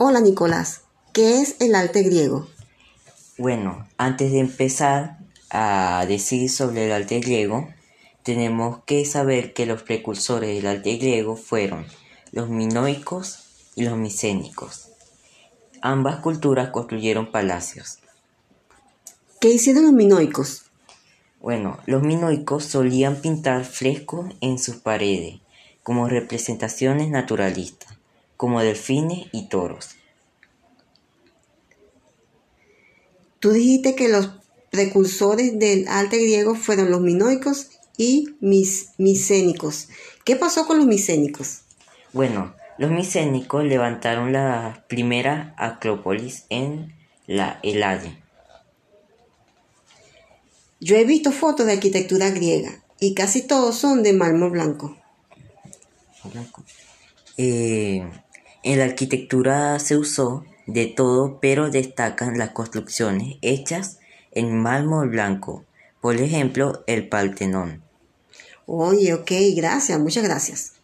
Hola Nicolás, ¿qué es el arte griego? Bueno, antes de empezar a decir sobre el arte griego, tenemos que saber que los precursores del arte griego fueron los minoicos y los micénicos. Ambas culturas construyeron palacios. ¿Qué hicieron los minoicos? Bueno, los minoicos solían pintar frescos en sus paredes como representaciones naturalistas, como delfines y toros. Tú dijiste que los precursores del arte griego fueron los minoicos y mis micénicos. ¿Qué pasó con los micénicos? Bueno, los micénicos levantaron la primera acrópolis en la Helade. Yo he visto fotos de arquitectura griega y casi todos son de mármol blanco. Eh, en la arquitectura se usó de todo, pero destacan las construcciones hechas en mármol blanco, por ejemplo, el Partenón. Oye, ok, gracias, muchas gracias.